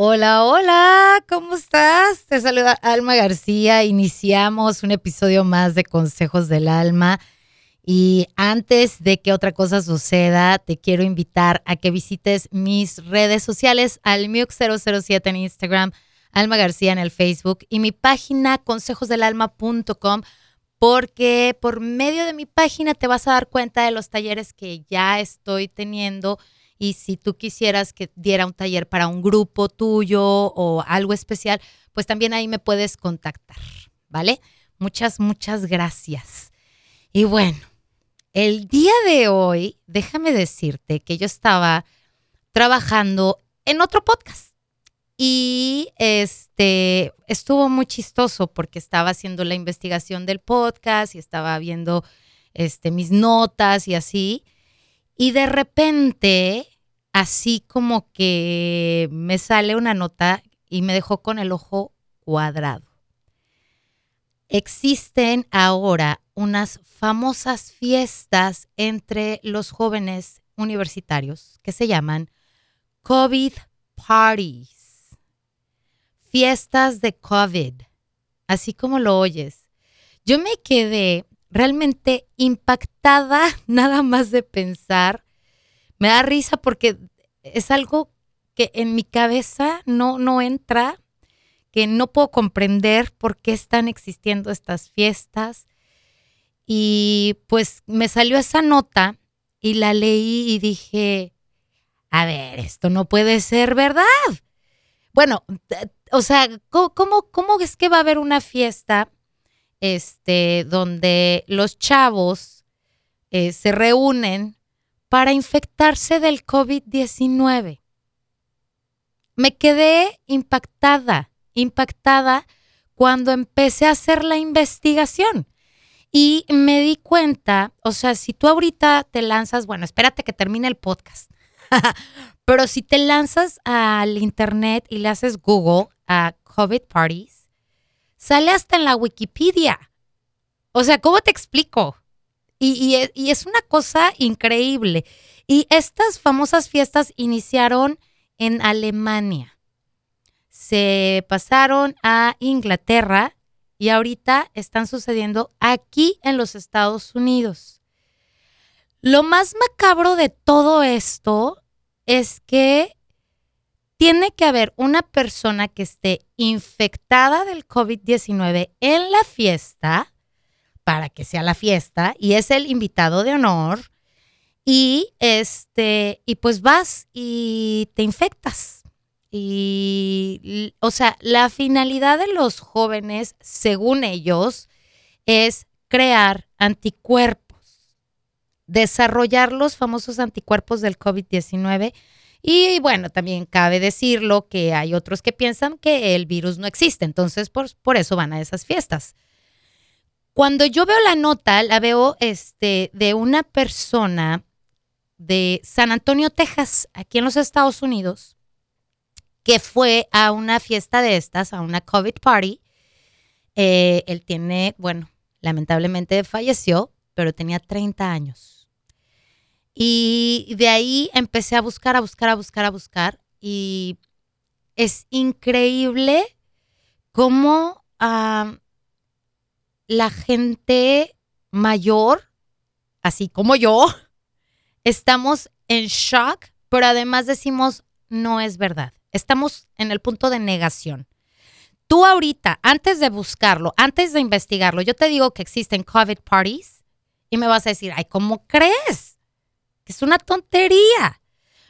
Hola, hola, ¿cómo estás? Te saluda Alma García. Iniciamos un episodio más de Consejos del Alma. Y antes de que otra cosa suceda, te quiero invitar a que visites mis redes sociales, almiux007 en Instagram, Alma García en el Facebook y mi página consejosdelalma.com, porque por medio de mi página te vas a dar cuenta de los talleres que ya estoy teniendo y si tú quisieras que diera un taller para un grupo tuyo o algo especial, pues también ahí me puedes contactar, ¿vale? Muchas, muchas gracias. Y bueno, el día de hoy, déjame decirte que yo estaba trabajando en otro podcast y este estuvo muy chistoso porque estaba haciendo la investigación del podcast y estaba viendo este mis notas y así y de repente, así como que me sale una nota y me dejó con el ojo cuadrado. Existen ahora unas famosas fiestas entre los jóvenes universitarios que se llaman COVID parties. Fiestas de COVID, así como lo oyes. Yo me quedé realmente impactada nada más de pensar. Me da risa porque es algo que en mi cabeza no, no entra, que no puedo comprender por qué están existiendo estas fiestas. Y pues me salió esa nota y la leí y dije, a ver, esto no puede ser verdad. Bueno, o sea, ¿cómo, cómo es que va a haber una fiesta este, donde los chavos eh, se reúnen para infectarse del COVID-19. Me quedé impactada, impactada cuando empecé a hacer la investigación. Y me di cuenta, o sea, si tú ahorita te lanzas, bueno, espérate que termine el podcast, pero si te lanzas al internet y le haces Google a COVID parties, sale hasta en la Wikipedia. O sea, ¿cómo te explico? Y, es una cosa increíble. Y estas famosas fiestas iniciaron en Alemania. Se pasaron a Inglaterra y ahorita están sucediendo aquí en los Estados Unidos. Lo más macabro de todo esto es que tiene que haber una persona que esté infectada del COVID-19 en la fiesta para que sea la fiesta y es el invitado de honor y este y pues vas y te infectas. Y o sea, la finalidad de los jóvenes, según ellos, es crear anticuerpos, desarrollar los famosos anticuerpos del COVID-19 y bueno, también cabe decirlo que hay otros que piensan que el virus no existe, entonces por, por eso van a esas fiestas. Cuando yo veo la nota, la veo este, de una persona de San Antonio, Texas, aquí en los Estados Unidos, que fue a una fiesta de estas, a una COVID party. Eh, él tiene, bueno, lamentablemente falleció, pero tenía 30 años. Y de ahí empecé a buscar, a buscar, a buscar, a buscar. Y es increíble cómo la gente mayor, así como yo, estamos en shock, pero además decimos, no es verdad. Estamos en el punto de negación. Tú ahorita, antes de buscarlo, antes de investigarlo, yo te digo que existen COVID parties y me vas a decir, ay, ¿cómo crees? Es una tontería.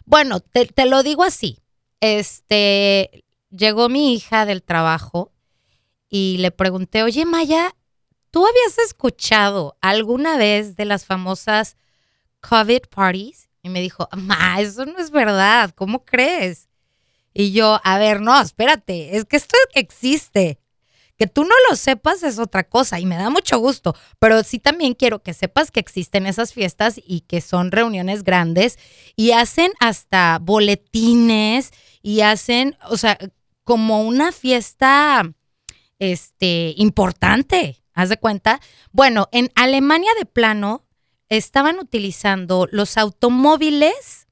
Bueno, te, lo digo así. Este, llegó mi hija del trabajo y le pregunté, oye Maya, ¿tú habías escuchado alguna vez de las famosas COVID parties? Y me dijo, ma, eso no es verdad, ¿cómo crees? Y yo, a ver, no, espérate, es que esto existe. Que tú no lo sepas es otra cosa y me da mucho gusto, pero sí también quiero que sepas que existen esas fiestas y que son reuniones grandes y hacen hasta boletines y hacen, o sea, como una fiesta este importante, haz de cuenta. Bueno, en Alemania de plano estaban utilizando los automóviles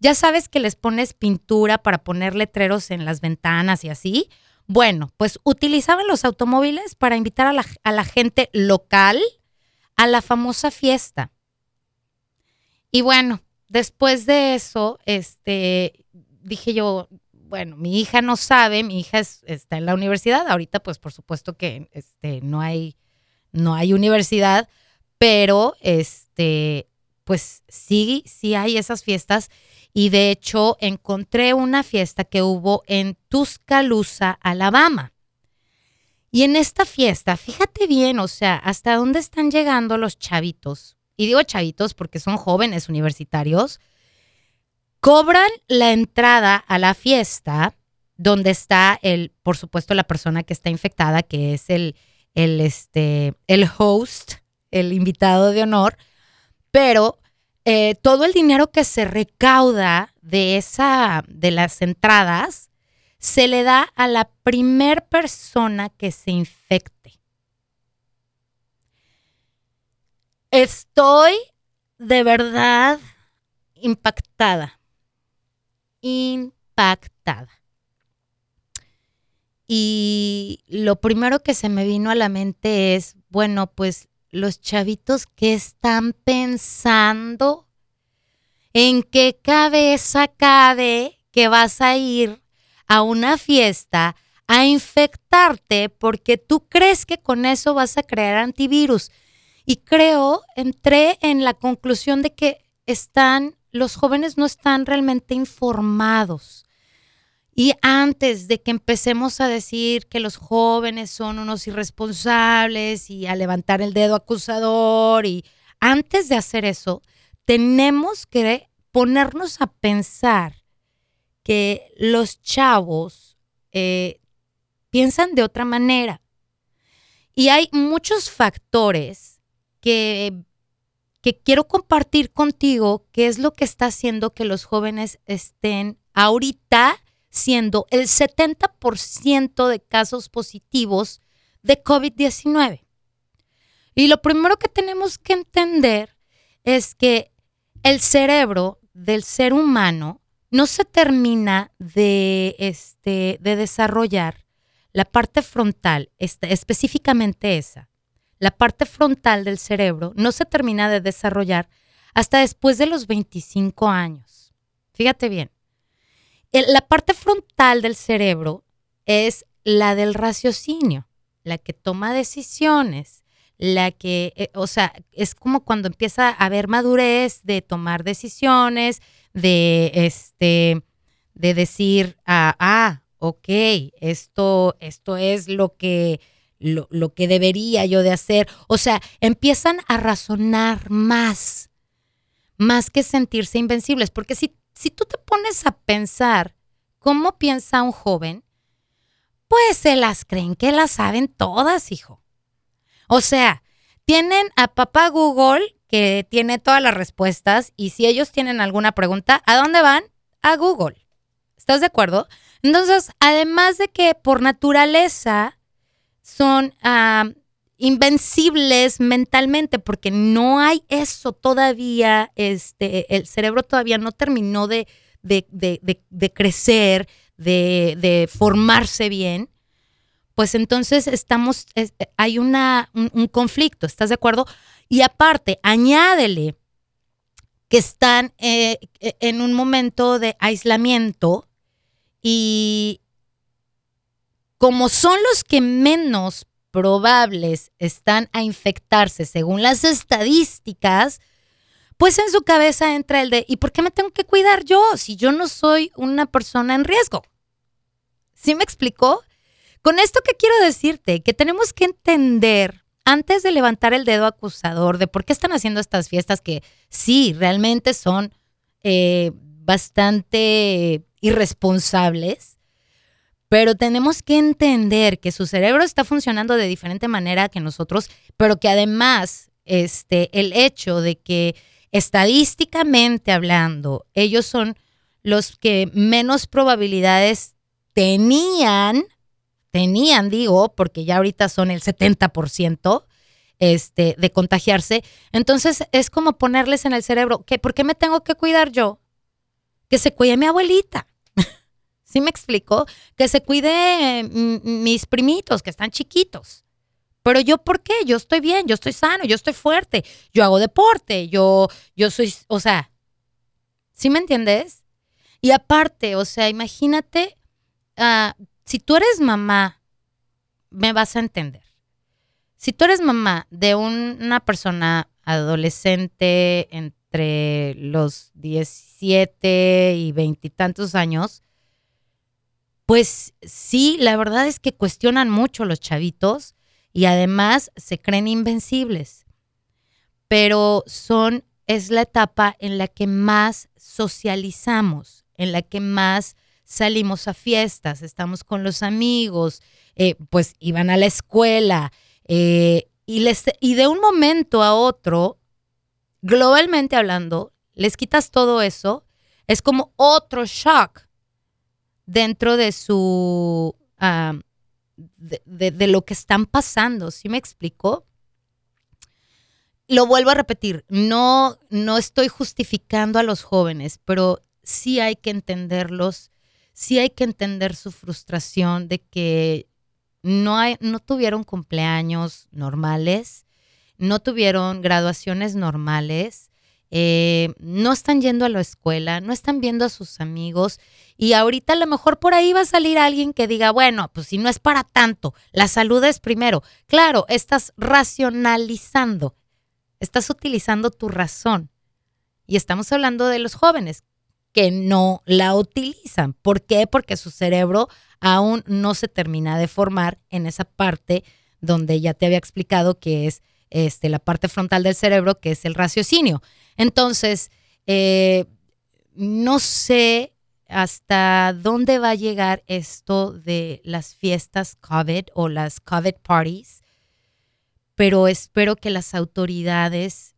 ya sabes que les pones pintura para poner letreros en las ventanas y así. Bueno, pues utilizaban los automóviles para invitar a la, a la gente local a la famosa fiesta. Y bueno, después de eso, este, dije yo, bueno, mi hija no sabe, mi hija está en la universidad, ahorita pues por supuesto que este, no, hay, no hay universidad, pero este, pues sí, sí hay esas fiestas y de hecho encontré una fiesta que hubo en Tuscaloosa, Alabama. Y en esta fiesta, fíjate bien, o sea, hasta dónde están llegando los chavitos. Y digo chavitos porque son jóvenes universitarios Cobran la entrada a la fiesta donde está el, por supuesto, la persona que está infectada, que es el, el, este, el host, el invitado de honor, pero eh, todo el dinero que se recauda de esa, de las entradas, se le da a la primer persona que se infecte. Estoy de verdad impactada impactada. Y lo primero que se me vino a la mente es, bueno, pues los chavitos, ¿qué están pensando? ¿En qué cabeza cabe que vas a ir a una fiesta a infectarte porque tú crees que con eso vas a crear antivirus? Y creo, entré en la conclusión de que están los jóvenes no están realmente informados. Y antes de que empecemos a decir que los jóvenes son unos irresponsables y a levantar el dedo acusador, y antes de hacer eso, tenemos que ponernos a pensar que los chavos eh, piensan de otra manera. Y hay muchos factores que que quiero compartir contigo qué es lo que está haciendo que los jóvenes estén ahorita siendo el 70% de casos positivos de COVID-19. Y lo primero que tenemos que entender es que el cerebro del ser humano no se termina de, este, de desarrollar la parte frontal, específicamente esa, la parte frontal del cerebro no se termina de desarrollar hasta después de los 25 años. Fíjate bien, la parte frontal del cerebro es la del raciocinio, la que toma decisiones, la que, eh, o sea, es como cuando empieza a haber madurez de tomar decisiones, de este, de decir, ah, ah ok, esto, esto es lo que lo, que debería yo de hacer. O sea, empiezan a razonar más, más que sentirse invencibles. Porque si, si tú te pones a pensar cómo piensa un joven, pues se las creen que las saben todas, hijo. O sea, tienen a papá Google que tiene todas las respuestas y si ellos tienen alguna pregunta, ¿a dónde van? A Google. ¿Estás de acuerdo? Entonces, además de que por naturaleza son ah, invencibles mentalmente porque no hay eso todavía, este, el cerebro todavía no terminó de, de, crecer, de, formarse bien, pues entonces estamos, hay una, un, conflicto, ¿estás de acuerdo? Y aparte, añádele que están eh, en un momento de aislamiento y como son los que menos probables están a infectarse según las estadísticas, pues en su cabeza entra el de, ¿y por qué me tengo que cuidar yo si yo no soy una persona en riesgo? ¿Sí me explicó? Con esto que quiero decirte, que tenemos que entender antes de levantar el dedo acusador de por qué están haciendo estas fiestas que sí, realmente son eh, bastante irresponsables, pero tenemos que entender que su cerebro está funcionando de diferente manera que nosotros, pero que además este, el hecho de que estadísticamente hablando, ellos son los que menos probabilidades tenían, tenían, digo, porque ya ahorita son el 70% este, de contagiarse. Entonces es como ponerles en el cerebro, que ¿por qué me tengo que cuidar yo? que se cuide mi abuelita. ¿Sí me explico? Que se cuide mm, mis primitos que están chiquitos. Pero yo, ¿por qué? Yo estoy bien, yo estoy sano, yo estoy fuerte, yo hago deporte, yo, yo soy, o sea, ¿sí me entiendes? Y aparte, o sea, imagínate, ah, si tú eres mamá, me vas a entender. Si tú eres mamá de una persona adolescente entre los 17 y veintitantos años, pues sí, la verdad es que cuestionan mucho los chavitos y además se creen invencibles. Pero son, es la etapa en la que más socializamos, en la que más salimos a fiestas, estamos con los amigos, eh, pues iban a la escuela, eh, y, les, y de un momento a otro, globalmente hablando, les quitas todo eso, es como otro shock dentro de su, de, lo que están pasando, ¿sí me explico? Lo vuelvo a repetir, no, no estoy justificando a los jóvenes, pero sí hay que entenderlos, sí hay que entender su frustración de que no, hay, no tuvieron cumpleaños normales, no tuvieron graduaciones normales, eh, no están yendo a la escuela, no están viendo a sus amigos y ahorita a lo mejor por ahí va a salir alguien que diga, bueno, pues si no es para tanto, la salud es primero. Claro, estás racionalizando, estás utilizando tu razón. Y estamos hablando de los jóvenes que no la utilizan. ¿Por qué? Porque su cerebro aún no se termina de formar en esa parte donde ya te había explicado que es este, la parte frontal del cerebro, que es el raciocinio. Entonces, eh, no sé hasta dónde va a llegar esto de las fiestas COVID o las COVID parties, pero espero que las autoridades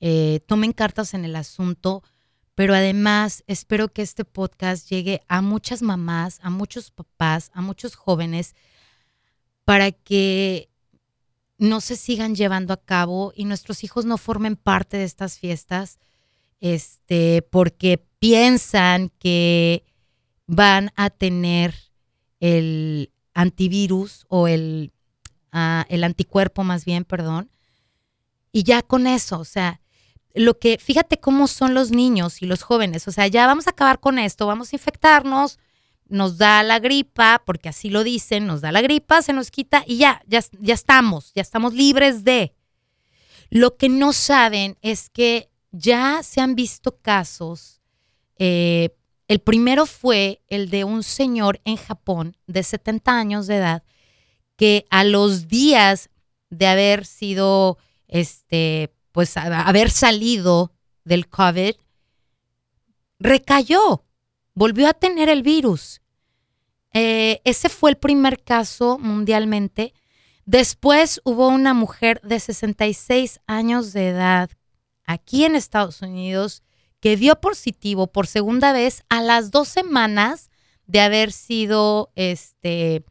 eh, tomen cartas en el asunto pero además espero que este podcast llegue a muchas mamás, a muchos papás, a muchos jóvenes, para que no se sigan llevando a cabo y nuestros hijos no formen parte de estas fiestas, este, porque piensan que van a tener el antivirus o el, ah, el anticuerpo más bien, perdón, y ya con eso, o sea, lo que, fíjate cómo son los niños y los jóvenes, o sea, ya vamos a acabar con esto, vamos a infectarnos, nos da la gripa, porque así lo dicen, nos da la gripa, se nos quita y ya, ya, ya estamos, ya estamos libres de. Lo que no saben es que ya se han visto casos, eh, el primero fue el de un señor en Japón de 70 años de edad, que a los días de haber sido, este, pues haber salido del COVID, recayó, volvió a tener el virus. Eh, ese fue el primer caso mundialmente. Después hubo una mujer de 66 años de edad aquí en Estados Unidos que dio positivo por segunda vez a las dos semanas de haber sido este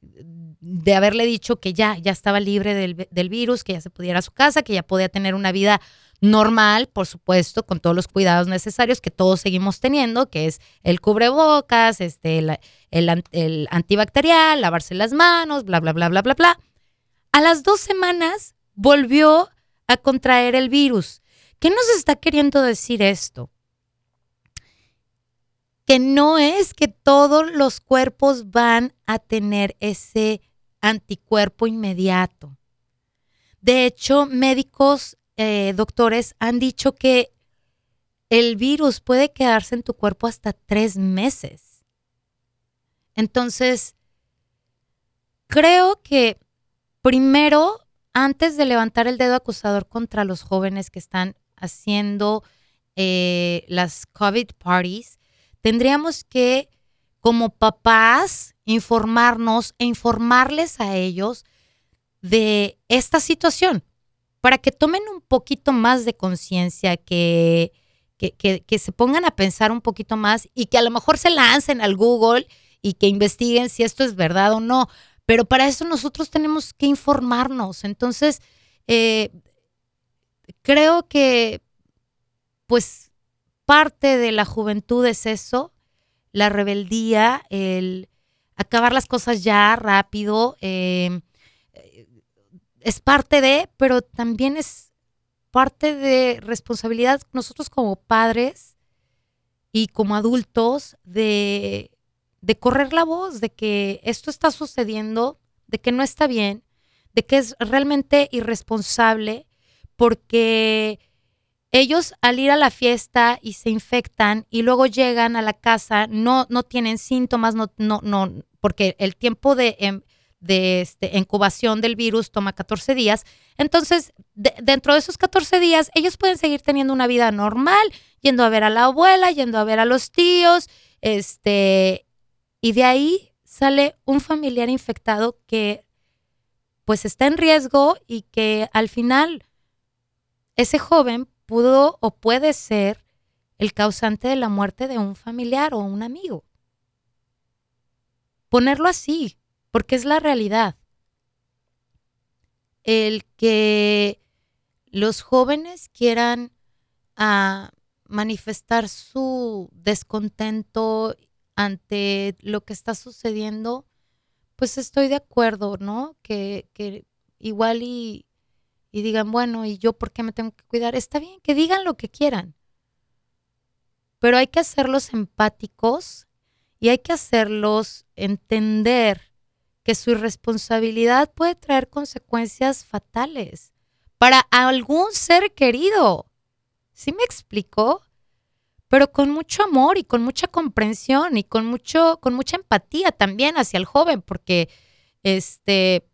de haberle dicho que ya, ya estaba libre del, virus, que ya se pudiera a su casa, que ya podía tener una vida normal, por supuesto, con todos los cuidados necesarios que todos seguimos teniendo, que es el cubrebocas, este, el, el, antibacterial, lavarse las manos, bla, bla, bla, bla, bla, bla. A las dos semanas volvió a contraer el virus. ¿Qué nos está queriendo decir esto? Que no es que todos los cuerpos van a tener ese anticuerpo inmediato. De hecho, médicos, eh, doctores han dicho que el virus puede quedarse en tu cuerpo hasta tres meses. Entonces, creo que primero, antes de levantar el dedo acusador contra los jóvenes que están haciendo eh, las COVID parties, tendríamos que, como papás, informarnos e informarles a ellos de esta situación para que tomen un poquito más de conciencia, que, que, se pongan a pensar un poquito más y que a lo mejor se lancen al Google y que investiguen si esto es verdad o no. Pero para eso nosotros tenemos que informarnos. Entonces, eh, creo que, pues, parte de la juventud es eso, la rebeldía, el acabar las cosas ya rápido, em, es parte de, pero también es parte de responsabilidad nosotros como padres y como adultos de, de correr la voz de que esto está sucediendo, de que no está bien, de que es realmente irresponsable, porque ellos al ir a la fiesta y se infectan y luego llegan a la casa, no, no tienen síntomas, no, no, no, porque el tiempo de, em, de este, incubación del virus toma 14 días. Entonces, dentro de esos 14 días, ellos pueden seguir teniendo una vida normal, yendo a ver a la abuela, yendo a ver a los tíos, este, y de ahí sale un familiar infectado que pues está en riesgo y que al final ese joven pudo o puede ser el causante de la muerte de un familiar o un amigo. Ponerlo así, porque es la realidad. El que los jóvenes quieran ah, manifestar su descontento ante lo que está sucediendo, pues estoy de acuerdo, ¿no? Que, que igual y, y digan, bueno, ¿y yo por qué me tengo que cuidar? Está bien, que digan lo que quieran, pero hay que hacerlos empáticos y hay que hacerlos entender que su irresponsabilidad puede traer consecuencias fatales para algún ser querido. ¿Sí me explicó? Pero con mucho amor y con mucha comprensión y con mucho con mucha empatía también hacia el joven, porque este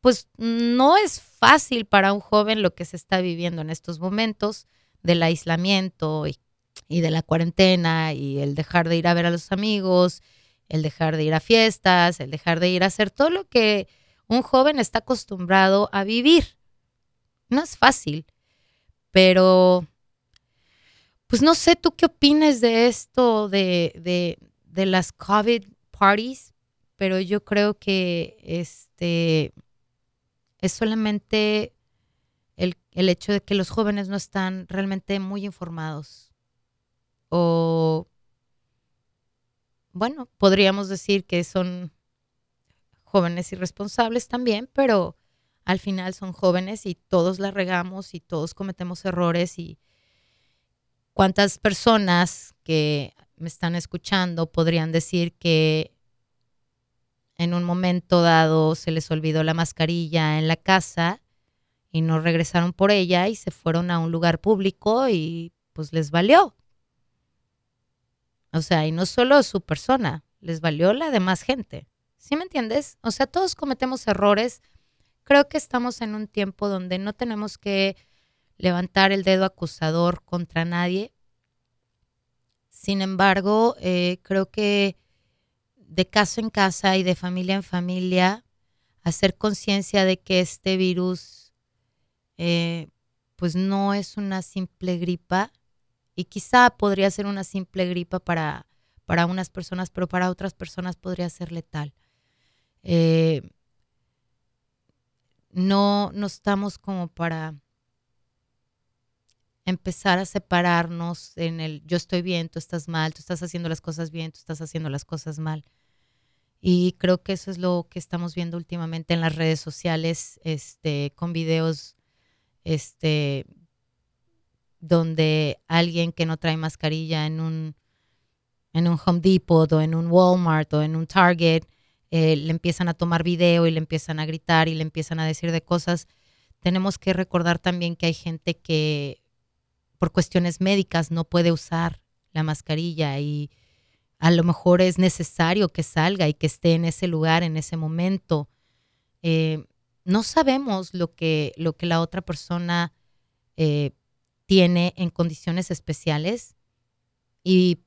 pues no es fácil para un joven lo que se está viviendo en estos momentos del aislamiento y, y de la cuarentena y el dejar de ir a ver a los amigos el dejar de ir a fiestas, el dejar de ir a hacer todo lo que un joven está acostumbrado a vivir. No es fácil, pero pues no sé tú qué opinas de esto, de, de, las COVID parties, pero yo creo que este es solamente el, el hecho de que los jóvenes no están realmente muy informados o bueno, podríamos decir que son jóvenes irresponsables también, pero al final son jóvenes y todos la regamos y todos cometemos errores y cuántas personas que me están escuchando podrían decir que en un momento dado se les olvidó la mascarilla en la casa y no regresaron por ella y se fueron a un lugar público y pues les valió. O sea, y no solo su persona, les valió la demás gente. ¿Sí me entiendes? O sea, todos cometemos errores. Creo que estamos en un tiempo donde no tenemos que levantar el dedo acusador contra nadie. Sin embargo, eh, creo que de casa en casa y de familia en familia, hacer conciencia de que este virus, eh, pues no es una simple gripa, y quizá podría ser una simple gripa para, para unas personas, pero para otras personas podría ser letal. Eh, no, no estamos como para empezar a separarnos en el yo estoy bien, tú estás mal, tú estás haciendo las cosas bien, tú estás haciendo las cosas mal. Y creo que eso es lo que estamos viendo últimamente en las redes sociales, este, con videos este, donde alguien que no trae mascarilla en un, en un Home Depot o en un Walmart o en un Target, eh, le empiezan a tomar video y le empiezan a gritar y le empiezan a decir de cosas. Tenemos que recordar también que hay gente que por cuestiones médicas no puede usar la mascarilla y a lo mejor es necesario que salga y que esté en ese lugar en ese momento. Eh, no sabemos lo que, lo que la otra persona eh, tiene en condiciones especiales. Y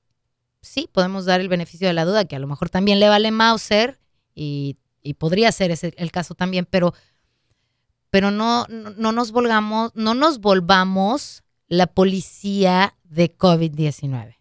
sí, podemos dar el beneficio de la duda, que a lo mejor también le vale Mauser y, podría ser ese el caso también, pero, pero no, no, nos volvamos, no nos volvamos la policía de COVID-19.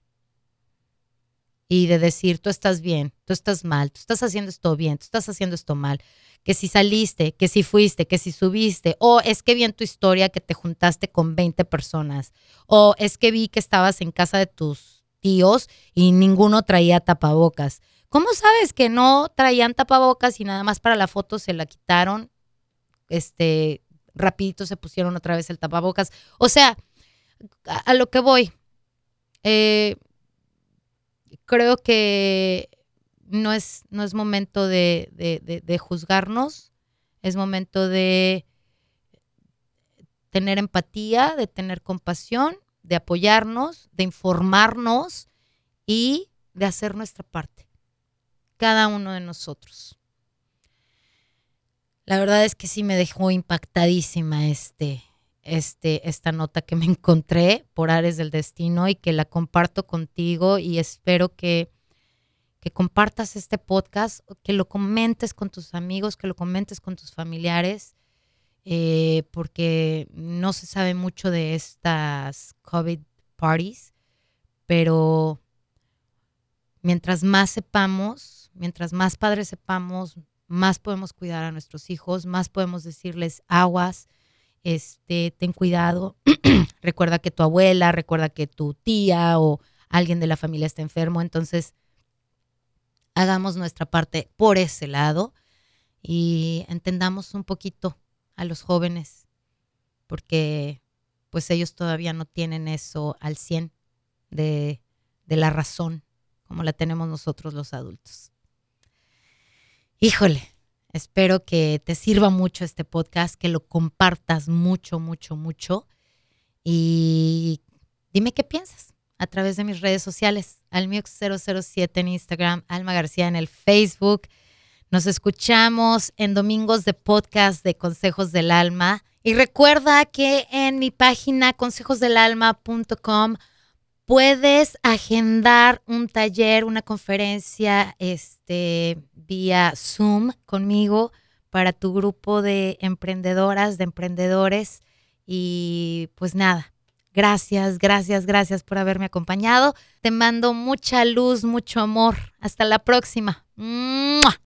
Y de decir, tú estás bien, tú estás mal, tú estás haciendo esto bien, tú estás haciendo esto mal, que si saliste, que si fuiste, que si subiste, o es que vi en tu historia que te juntaste con 20 personas, o es que vi que estabas en casa de tus tíos y ninguno traía tapabocas. ¿Cómo sabes que no traían tapabocas y nada más para la foto se la quitaron? Este, rapidito se pusieron otra vez el tapabocas. O sea, a, lo que voy. Eh, creo que no es, no es momento de, de, juzgarnos, es momento de tener empatía, de tener compasión, de apoyarnos, de informarnos y de hacer nuestra parte, cada uno de nosotros. La verdad es que sí me dejó impactadísima este, este, esta nota que me encontré por Ares del Destino y que la comparto contigo y espero que, que compartas este podcast, que lo comentes con tus amigos, que lo comentes con tus familiares, eh, porque no se sabe mucho de estas COVID parties, pero mientras más sepamos, mientras más padres sepamos, más podemos cuidar a nuestros hijos, más podemos decirles aguas, este, ten cuidado, recuerda que tu abuela, recuerda que tu tía o alguien de la familia está enfermo, entonces hagamos nuestra parte por ese lado y entendamos un poquito a los jóvenes, porque pues ellos todavía no tienen eso al 100 de, de la razón como la tenemos nosotros los adultos. Híjole, Espero que te sirva mucho este podcast, que lo compartas mucho, mucho, mucho. Y dime qué piensas a través de mis redes sociales. Almiux007 en Instagram, Alma García en el Facebook. Nos escuchamos en domingos de podcast de Consejos del Alma. Y recuerda que en mi página consejosdelalma.com puedes agendar un taller, una conferencia, este, vía Zoom conmigo para tu grupo de emprendedoras, de emprendedores. Y pues nada, gracias, gracias, gracias por haberme acompañado. Te mando mucha luz, mucho amor. Hasta la próxima.